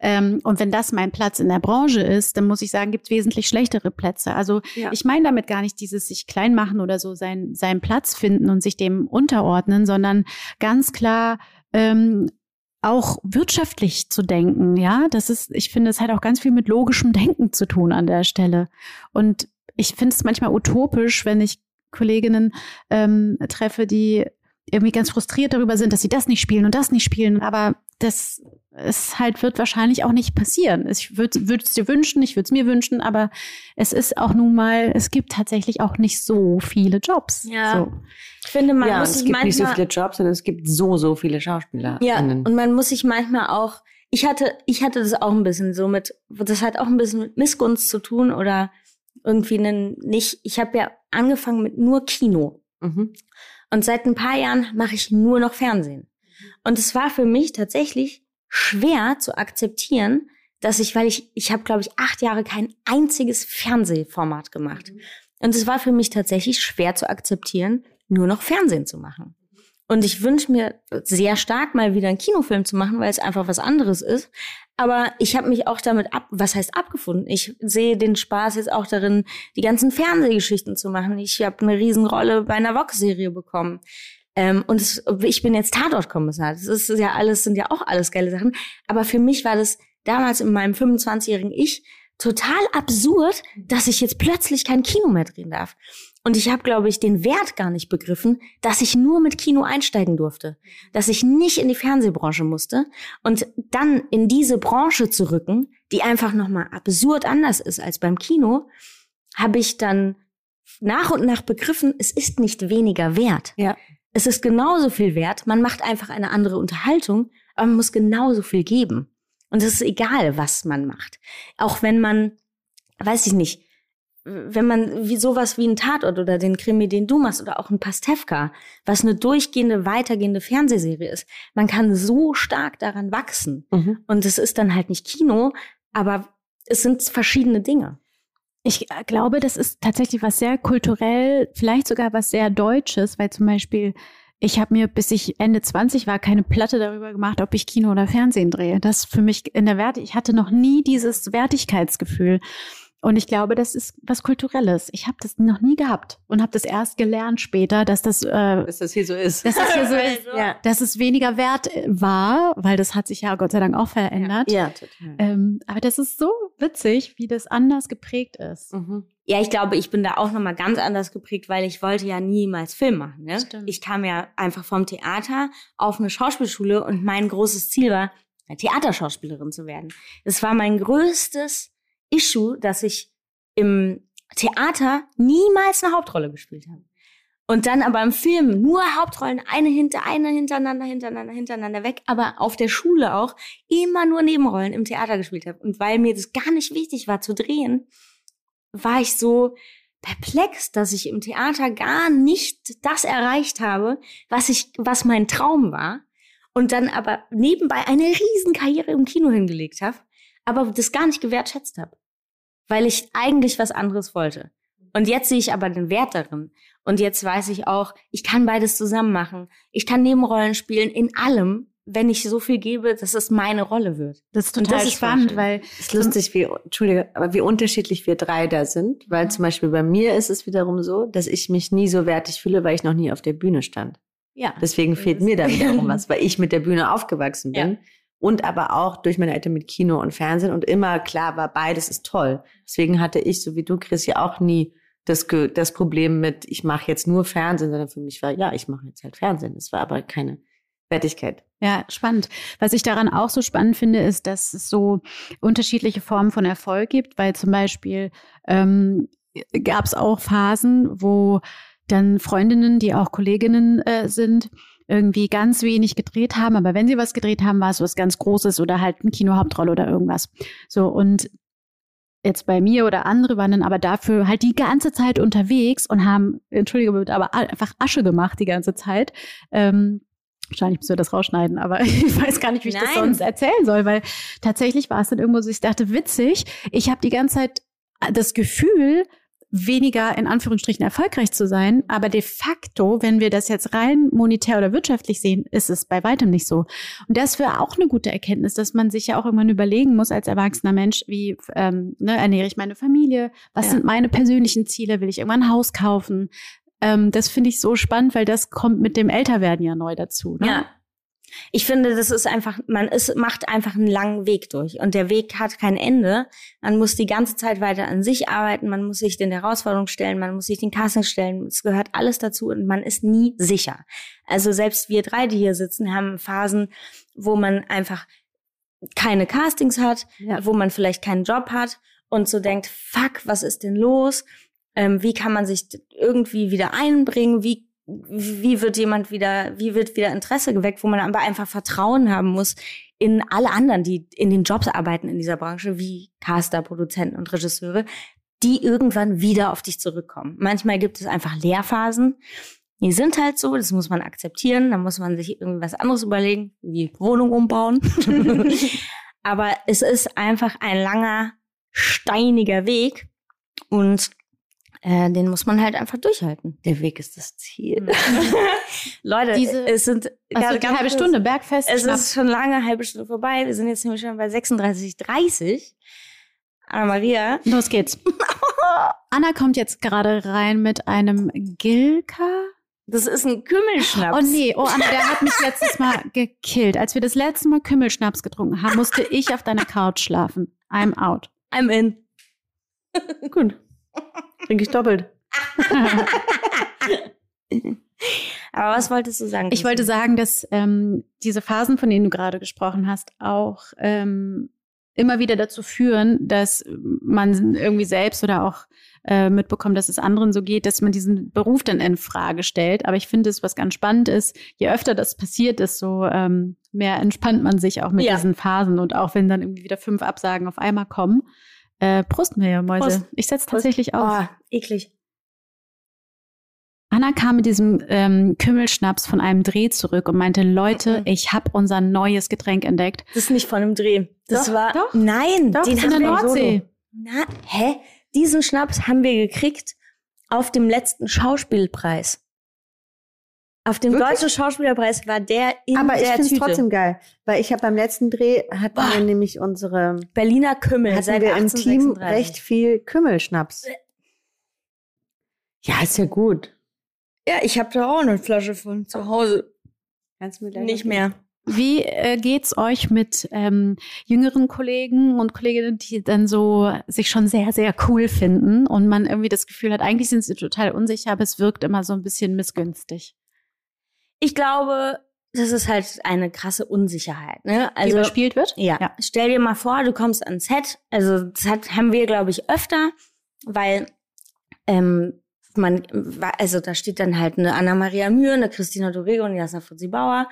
Ähm, und wenn das mein Platz in der Branche ist, dann muss ich sagen, gibt es wesentlich schlechtere Plätze. Also ja. ich meine damit gar nicht dieses sich klein machen oder so sein, seinen Platz finden und sich dem unterordnen, sondern ganz klar ähm, auch wirtschaftlich zu denken, ja, das ist, ich finde, es hat auch ganz viel mit logischem Denken zu tun an der Stelle. Und ich finde es manchmal utopisch, wenn ich Kolleginnen ähm, treffe, die irgendwie ganz frustriert darüber sind, dass sie das nicht spielen und das nicht spielen. Aber das es halt wird wahrscheinlich auch nicht passieren. Ich würde es dir wünschen, ich würde es mir wünschen, aber es ist auch nun mal, es gibt tatsächlich auch nicht so viele Jobs. Ja. So. Ich finde, man ja, muss es gibt nicht so viele Jobs, sondern es gibt so, so viele Schauspieler. Ja, und man muss sich manchmal auch, ich hatte, ich hatte das auch ein bisschen so mit, das hat auch ein bisschen mit Missgunst zu tun oder irgendwie einen, nicht, ich habe ja angefangen mit nur Kino. Mhm. Und seit ein paar Jahren mache ich nur noch Fernsehen. Und es war für mich tatsächlich schwer zu akzeptieren, dass ich, weil ich, ich habe, glaube ich, acht Jahre kein einziges Fernsehformat gemacht. Mhm. Und es war für mich tatsächlich schwer zu akzeptieren, nur noch Fernsehen zu machen. Und ich wünsche mir sehr stark mal wieder einen Kinofilm zu machen, weil es einfach was anderes ist. Aber ich habe mich auch damit ab, was heißt abgefunden? Ich sehe den Spaß jetzt auch darin, die ganzen Fernsehgeschichten zu machen. Ich habe eine Riesenrolle bei einer Vox-Serie bekommen. Ähm, und es, ich bin jetzt Tatortkommissar. Das ist ja alles, sind ja auch alles geile Sachen. Aber für mich war das damals in meinem 25-jährigen Ich total absurd, dass ich jetzt plötzlich kein Kino mehr drehen darf. Und ich habe, glaube ich, den Wert gar nicht begriffen, dass ich nur mit Kino einsteigen durfte, dass ich nicht in die Fernsehbranche musste und dann in diese Branche zu rücken, die einfach nochmal absurd anders ist als beim Kino, habe ich dann nach und nach begriffen, es ist nicht weniger wert. Ja. Es ist genauso viel wert. Man macht einfach eine andere Unterhaltung, aber man muss genauso viel geben. Und es ist egal, was man macht. Auch wenn man, weiß ich nicht, wenn man wie sowas wie ein Tatort oder den Krimi, den du machst, oder auch ein Pastewka, was eine durchgehende, weitergehende Fernsehserie ist, man kann so stark daran wachsen. Mhm. Und es ist dann halt nicht Kino, aber es sind verschiedene Dinge. Ich glaube, das ist tatsächlich was sehr kulturell, vielleicht sogar was sehr Deutsches, weil zum Beispiel ich habe mir, bis ich Ende 20 war, keine Platte darüber gemacht, ob ich Kino oder Fernsehen drehe. Das für mich in der Werte, ich hatte noch nie dieses Wertigkeitsgefühl. Und ich glaube, das ist was Kulturelles. Ich habe das noch nie gehabt und habe das erst gelernt später, dass das, äh, dass das hier so ist. Dass das hier so ist, ja. dass es weniger wert äh, war, weil das hat sich ja Gott sei Dank auch verändert. Ja, ja total. Ähm, aber das ist so witzig, wie das anders geprägt ist. Mhm. Ja, ich glaube, ich bin da auch nochmal ganz anders geprägt, weil ich wollte ja niemals Film machen. Ne? Ich kam ja einfach vom Theater auf eine Schauspielschule und mein großes Ziel war, Theaterschauspielerin zu werden. Das war mein größtes Issue, dass ich im Theater niemals eine Hauptrolle gespielt habe. Und dann aber im Film nur Hauptrollen, eine hinter, eine hintereinander, hintereinander, hintereinander weg, aber auf der Schule auch immer nur Nebenrollen im Theater gespielt habe. Und weil mir das gar nicht wichtig war zu drehen, war ich so perplex, dass ich im Theater gar nicht das erreicht habe, was ich, was mein Traum war. Und dann aber nebenbei eine Riesenkarriere im Kino hingelegt habe, aber das gar nicht gewertschätzt habe weil ich eigentlich was anderes wollte. Und jetzt sehe ich aber den Wert darin. Und jetzt weiß ich auch, ich kann beides zusammen machen. Ich kann Nebenrollen spielen in allem, wenn ich so viel gebe, dass es meine Rolle wird. Das ist total das spannend, weil es ist lustig, wie Entschuldige, aber wie unterschiedlich wir drei da sind, weil zum Beispiel bei mir ist es wiederum so, dass ich mich nie so wertig fühle, weil ich noch nie auf der Bühne stand. Ja. Deswegen fehlt mir da wiederum was, weil ich mit der Bühne aufgewachsen bin. Ja und aber auch durch meine Eltern mit Kino und Fernsehen und immer klar war, beides ist toll. Deswegen hatte ich, so wie du, Chris, ja auch nie das, das Problem mit, ich mache jetzt nur Fernsehen, sondern für mich war, ja, ich mache jetzt halt Fernsehen. Es war aber keine Wertigkeit. Ja, spannend. Was ich daran auch so spannend finde, ist, dass es so unterschiedliche Formen von Erfolg gibt, weil zum Beispiel ähm, gab es auch Phasen, wo dann Freundinnen, die auch Kolleginnen äh, sind, irgendwie ganz wenig gedreht haben, aber wenn sie was gedreht haben, war es was ganz Großes oder halt eine Kinohauptrolle oder irgendwas. So und jetzt bei mir oder andere waren dann aber dafür halt die ganze Zeit unterwegs und haben, Entschuldigung, aber einfach Asche gemacht die ganze Zeit. Ähm, wahrscheinlich müssen wir das rausschneiden, aber ich weiß gar nicht, wie ich Nein. das sonst erzählen soll, weil tatsächlich war es dann irgendwo so, ich dachte, witzig, ich habe die ganze Zeit das Gefühl, weniger in Anführungsstrichen erfolgreich zu sein, aber de facto, wenn wir das jetzt rein monetär oder wirtschaftlich sehen, ist es bei weitem nicht so. Und das wäre auch eine gute Erkenntnis, dass man sich ja auch irgendwann überlegen muss als erwachsener Mensch, wie ähm, ne, ernähre ich meine Familie, was Ja. sind meine persönlichen Ziele, will ich irgendwann ein Haus kaufen? Ähm, das finde ich so spannend, weil das kommt mit dem Älterwerden ja neu dazu. Ne? Ja. Ich finde, das ist einfach, man ist, macht einfach einen langen Weg durch. Und der Weg hat kein Ende. Man muss die ganze Zeit weiter an sich arbeiten, man muss sich den Herausforderungen stellen, man muss sich den Casting stellen. Es gehört alles dazu und man ist nie sicher. Also selbst wir drei, die hier sitzen, haben Phasen, wo man einfach keine Castings hat, Ja. wo man vielleicht keinen Job hat und so denkt, fuck, was ist denn los? Ähm, wie kann man sich irgendwie wieder einbringen? Wie, wie wird jemand wieder, wie wird wieder Interesse geweckt, wo man aber einfach Vertrauen haben muss in alle anderen, die in den Jobs arbeiten in dieser Branche, wie Caster, Produzenten und Regisseure, die irgendwann wieder auf dich zurückkommen. Manchmal gibt es einfach Lehrphasen. Die sind halt so, das muss man akzeptieren. Da muss man sich irgendwie was anderes überlegen, wie Wohnung umbauen. Aber es ist einfach ein langer, steiniger Weg und äh, den muss man halt einfach durchhalten. Der Weg ist das Ziel. Leute, Diese- es sind Also ganz halbe kurz- Stunde, Bergfest. Es Schnaps. ist schon lange eine halbe Stunde vorbei. Wir sind jetzt nämlich schon bei 36,30. Anna Maria. Los geht's. Anna kommt jetzt gerade rein mit einem Gilka. Das ist ein Kümmelschnaps. Oh nee, oh Anna, der hat mich letztes Mal gekillt. Als wir das letzte Mal Kümmelschnaps getrunken haben, musste ich auf deiner Couch schlafen. I'm out. I'm in. Gut. Trinke ich doppelt. Aber was wolltest du sagen? Ich wollte sagen, dass ähm, diese Phasen, von denen du gerade gesprochen hast, auch ähm, immer wieder dazu führen, dass man irgendwie selbst oder auch äh, mitbekommt, dass es anderen so geht, dass man diesen Beruf dann in Frage stellt. Aber ich finde es, was ganz spannend ist, je öfter das passiert, desto ähm, mehr entspannt man sich auch mit Ja. diesen Phasen. Und auch wenn dann irgendwie wieder fünf Absagen auf einmal kommen. Äh, Prost, Mäuse. Prost. Ich setze tatsächlich auf. Oh, eklig. Anna kam mit diesem ähm, Kümmelschnaps von einem Dreh zurück und meinte, Leute, Mhm. ich habe unser neues Getränk entdeckt. Das ist nicht von einem Dreh. Das Doch, war. doch. Nein, Doch, den ist in haben der Nordsee. Na, hä? Diesen Schnaps haben wir gekriegt auf dem letzten Schauspielpreis. Auf dem Wirklich? deutschen Schauspielerpreis war der in Aber ich der finde es trotzdem geil, weil ich habe beim letzten Dreh hatten Boah. wir nämlich unsere Berliner Kümmel hatten seit wir im Team 1836. recht viel Kümmelschnaps. Ja, ist ja gut. Ja, ich habe da auch eine Flasche von zu Hause. Kannst du mir gleich Nicht mehr. Wie äh, geht's euch mit ähm, jüngeren Kollegen und Kolleginnen, die dann so sich schon sehr, sehr cool finden und man irgendwie das Gefühl hat, eigentlich sind sie total unsicher, aber es wirkt immer so ein bisschen missgünstig. Ich glaube, das ist halt eine krasse Unsicherheit. Ne? Die Also überspielt wird? Ja. Ja. stell dir mal vor, du kommst ans Set. Also das hat, haben wir, glaube ich, öfter, weil ähm, man, also da steht dann halt eine Anna-Maria Mühe, eine Christina Dorego und Jasna Fritzi Bauer.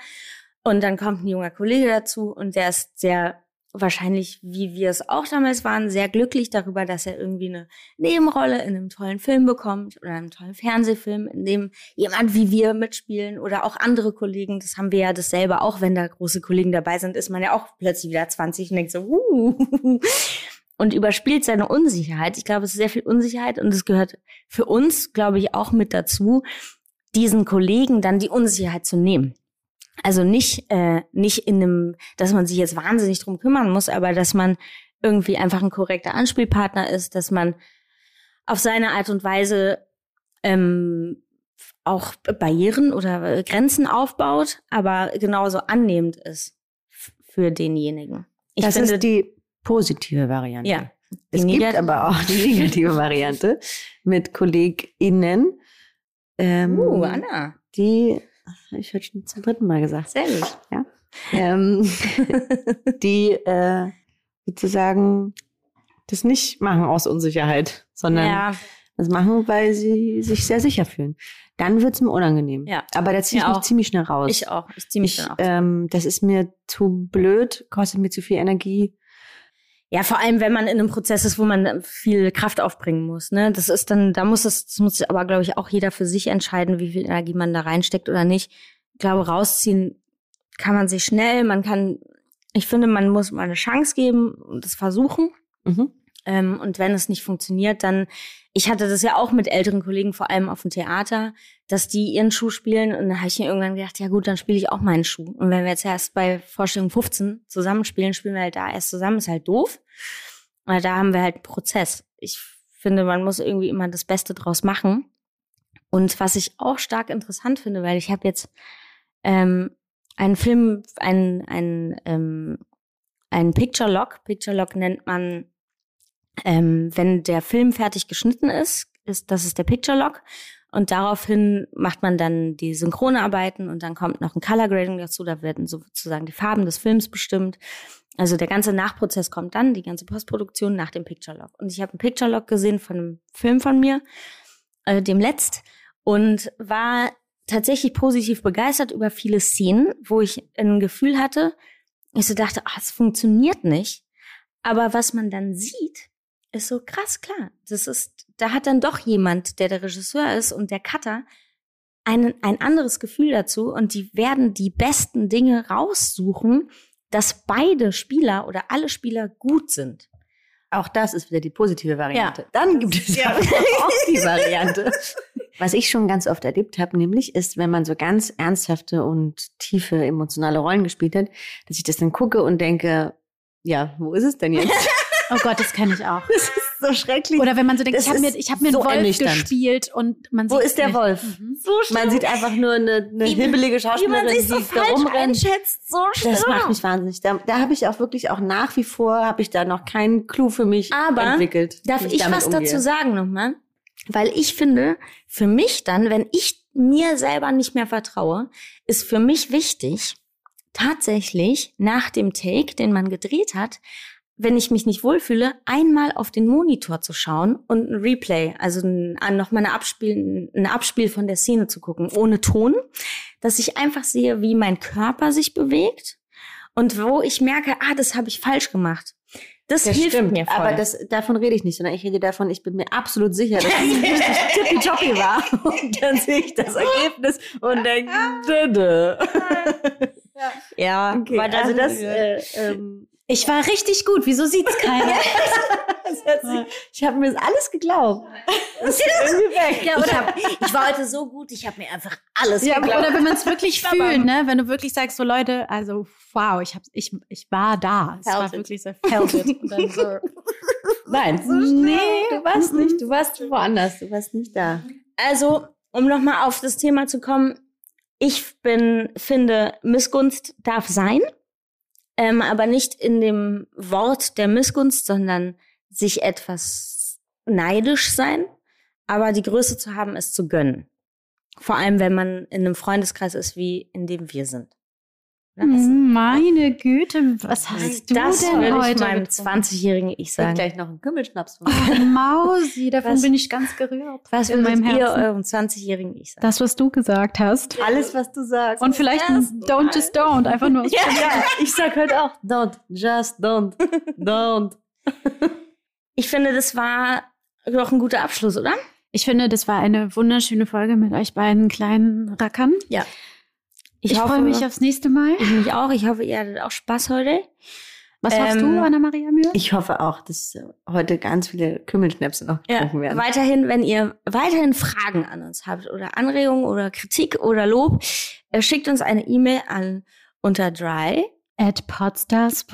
Und dann kommt ein junger Kollege dazu und der ist sehr wahrscheinlich, wie wir es auch damals waren, sehr glücklich darüber, dass er irgendwie eine Nebenrolle in einem tollen Film bekommt oder einem tollen Fernsehfilm, in dem jemand wie wir mitspielen oder auch andere Kollegen. Das haben wir ja dasselbe auch, wenn da große Kollegen dabei sind, ist man ja auch plötzlich wieder 20 und denkt so, uh, und überspielt seine Unsicherheit. Ich glaube, es ist sehr viel Unsicherheit und es gehört für uns, glaube ich, auch mit dazu, diesen Kollegen dann die Unsicherheit zu nehmen. Also nicht, äh, nicht in einem, dass man sich jetzt wahnsinnig drum kümmern muss, aber dass man irgendwie einfach ein korrekter Anspielpartner ist, dass man auf seine Art und Weise ähm, auch Barrieren oder Grenzen aufbaut, aber genauso annehmend ist für denjenigen. Ich das finde, ist die positive Variante. ja. Es gibt aber auch die negative Variante mit KollegInnen, ähm, Uh, Anna. die, ich heute schon zum dritten Mal gesagt, Sehr gut. ähm, die äh, sozusagen das nicht machen aus Unsicherheit, sondern Ja, das machen, weil sie sich sehr sicher fühlen. Dann wird's mir unangenehm. Ja. Aber da ziehe ich mich auch. ziemlich schnell raus. Ich auch. Ich ziehe mich Ich, dann auch. ähm, das ist mir zu blöd, kostet mir zu viel Energie. Ja, vor allem, wenn man in einem Prozess ist, wo man viel Kraft aufbringen muss. Ne? Das ist dann, da muss es, das muss aber, glaube ich, auch jeder für sich entscheiden, wie viel Energie man da reinsteckt oder nicht. Ich glaube, rausziehen kann man sich schnell. Man kann, ich finde, man muss mal eine Chance geben und das versuchen. Mhm. Ähm, und wenn es nicht funktioniert, dann, ich hatte das ja auch mit älteren Kollegen, vor allem auf dem Theater, dass die ihren Schuh spielen und dann habe ich mir irgendwann gedacht, ja gut, dann spiele ich auch meinen Schuh. Und wenn wir jetzt erst bei Vorstellung 15 zusammenspielen, spielen wir halt da erst zusammen, ist halt doof. Weil da haben wir halt einen Prozess. Ich finde, man muss irgendwie immer das Beste draus machen. Und was ich auch stark interessant finde, weil ich habe jetzt ähm, einen Film, einen, einen, ähm, einen Picture Log. Picture Log nennt man ähm, wenn der Film fertig geschnitten ist, ist das ist der Picture Log und daraufhin macht man dann die Synchronarbeiten und dann kommt noch ein Color Grading dazu, da werden sozusagen die Farben des Films bestimmt. Also der ganze Nachprozess kommt dann, die ganze Postproduktion nach dem Picture Log. Und ich habe einen Picture Log gesehen von einem Film von mir, äh, dem letzt, und war tatsächlich positiv begeistert über viele Szenen, wo ich ein Gefühl hatte, ich so dachte, ah, es funktioniert nicht. Aber was man dann sieht, ist so krass klar. Das ist, da hat dann doch jemand, der der Regisseur ist und der Cutter, ein, ein anderes Gefühl dazu und die werden die besten Dinge raussuchen, dass beide Spieler oder alle Spieler gut sind. Auch das ist wieder die positive Variante. Ja. Dann gibt es ja auch die Variante. Was ich schon ganz oft erlebt habe, nämlich ist, wenn man so ganz ernsthafte und tiefe emotionale Rollen gespielt hat, dass ich das dann gucke und denke, ja, wo ist es denn jetzt? Oh Gott, das kenne ich auch. Das ist so schrecklich. Oder wenn man so denkt, Das ich habe mir, ich hab mir so einen Wolf gespielt und man Wo sieht ist der. Wolf? Mhm. So Man sieht einfach nur eine, eine wie Schauspielerin, man sich so die da rumrennt. einschätzt. So schlimm. Das macht mich wahnsinnig. Da, da habe ich auch wirklich auch nach wie vor, habe ich da noch keinen Clou für mich Aber entwickelt. Darf ich damit was umgehe. dazu sagen nochmal? Weil ich finde, für mich dann, wenn ich mir selber nicht mehr vertraue, ist für mich wichtig, tatsächlich nach dem Take, den man gedreht hat, wenn ich mich nicht wohlfühle, einmal auf den Monitor zu schauen und ein Replay, also ein, noch mal eine Abspiel, ein Abspiel von der Szene zu gucken, ohne Ton, dass ich einfach sehe, wie mein Körper sich bewegt und wo ich merke, ah, das habe ich falsch gemacht. Das, Das hilft stimmt, mir voll. aber das, davon rede ich nicht, sondern ich rede davon, ich bin mir absolut sicher, dass es richtig tippitoppi war. Und dann sehe ich das Ergebnis und denke, dödö. ja, Okay, weil also das, ja. äh, ähm, Ich war richtig gut. Wieso sieht's keiner? ich habe mir alles geglaubt. Das ist irgendwie weg. Ja, oder ich war heute so gut, ich habe mir einfach alles Ja, geglaubt. oder wenn man es wirklich fühlt, ne? Wenn du wirklich sagst, so Leute, also wow, ich hab, ich, ich war da. Es Felt war it. wirklich so felt it. Und dann so, Nein, nee, du warst nicht, du warst woanders, du warst nicht da. Also, um nochmal auf das Thema zu kommen, ich bin, finde, Missgunst darf sein, ähm, aber nicht in dem Wort der Missgunst, sondern sich etwas neidisch sein, aber die Größe zu haben, es zu gönnen. Vor allem, wenn man in einem Freundeskreis ist, wie in dem wir sind. Ja, "Hm, meine Güte, was hast du das denn würde ich heute meinem getrunken? 20-jährigen Ich Ich sag sagen. gleich noch einen Kümmelschnaps. Oh, Mausi, davon Was- bin ich ganz gerührt. Was in meinem ihr Herzen. eurem 20-jährigen Ich sagen? Das, was du gesagt hast. Alles, was du sagst. Und vielleicht ein Don't Just Don't, einfach nur aus ja, ich sag heute auch, don't, just don't, don't. Ich finde, das war doch ein guter Abschluss, oder? Ich finde, das war eine wunderschöne Folge mit euch beiden kleinen Rackern. Ja. Ich, freue mich aufs nächste Mal. Ich mich auch. Ich hoffe, ihr hattet auch Spaß heute. Was Ähm, hoffst du, Anna-Maria Mühe? Ich hoffe auch, dass heute ganz viele Kümmelschnäpse noch getrunken werden. Weiterhin, wenn ihr weiterhin Fragen an uns habt oder Anregungen oder Kritik oder Lob, äh, schickt uns eine E-Mail an unter dry. At podstars.de.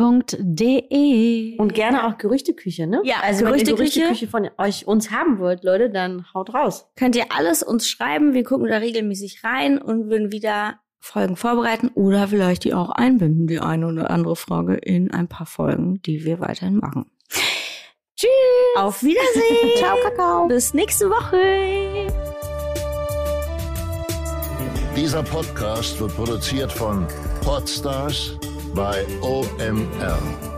Und gerne auch Gerüchteküche, ne? Ja, also wenn ihr Gerüchteküche. Gerüchteküche von euch uns haben wollt, Leute, dann haut raus. Könnt ihr alles uns schreiben. Wir gucken da regelmäßig rein und würden wieder Folgen vorbereiten oder vielleicht die auch einbinden, die eine oder andere Frage in ein paar Folgen, die wir weiterhin machen. Tschüss. Auf Wiedersehen. Ciao, Kakao. Bis nächste Woche. Dieser Podcast wird produziert von Podstars bei OMR.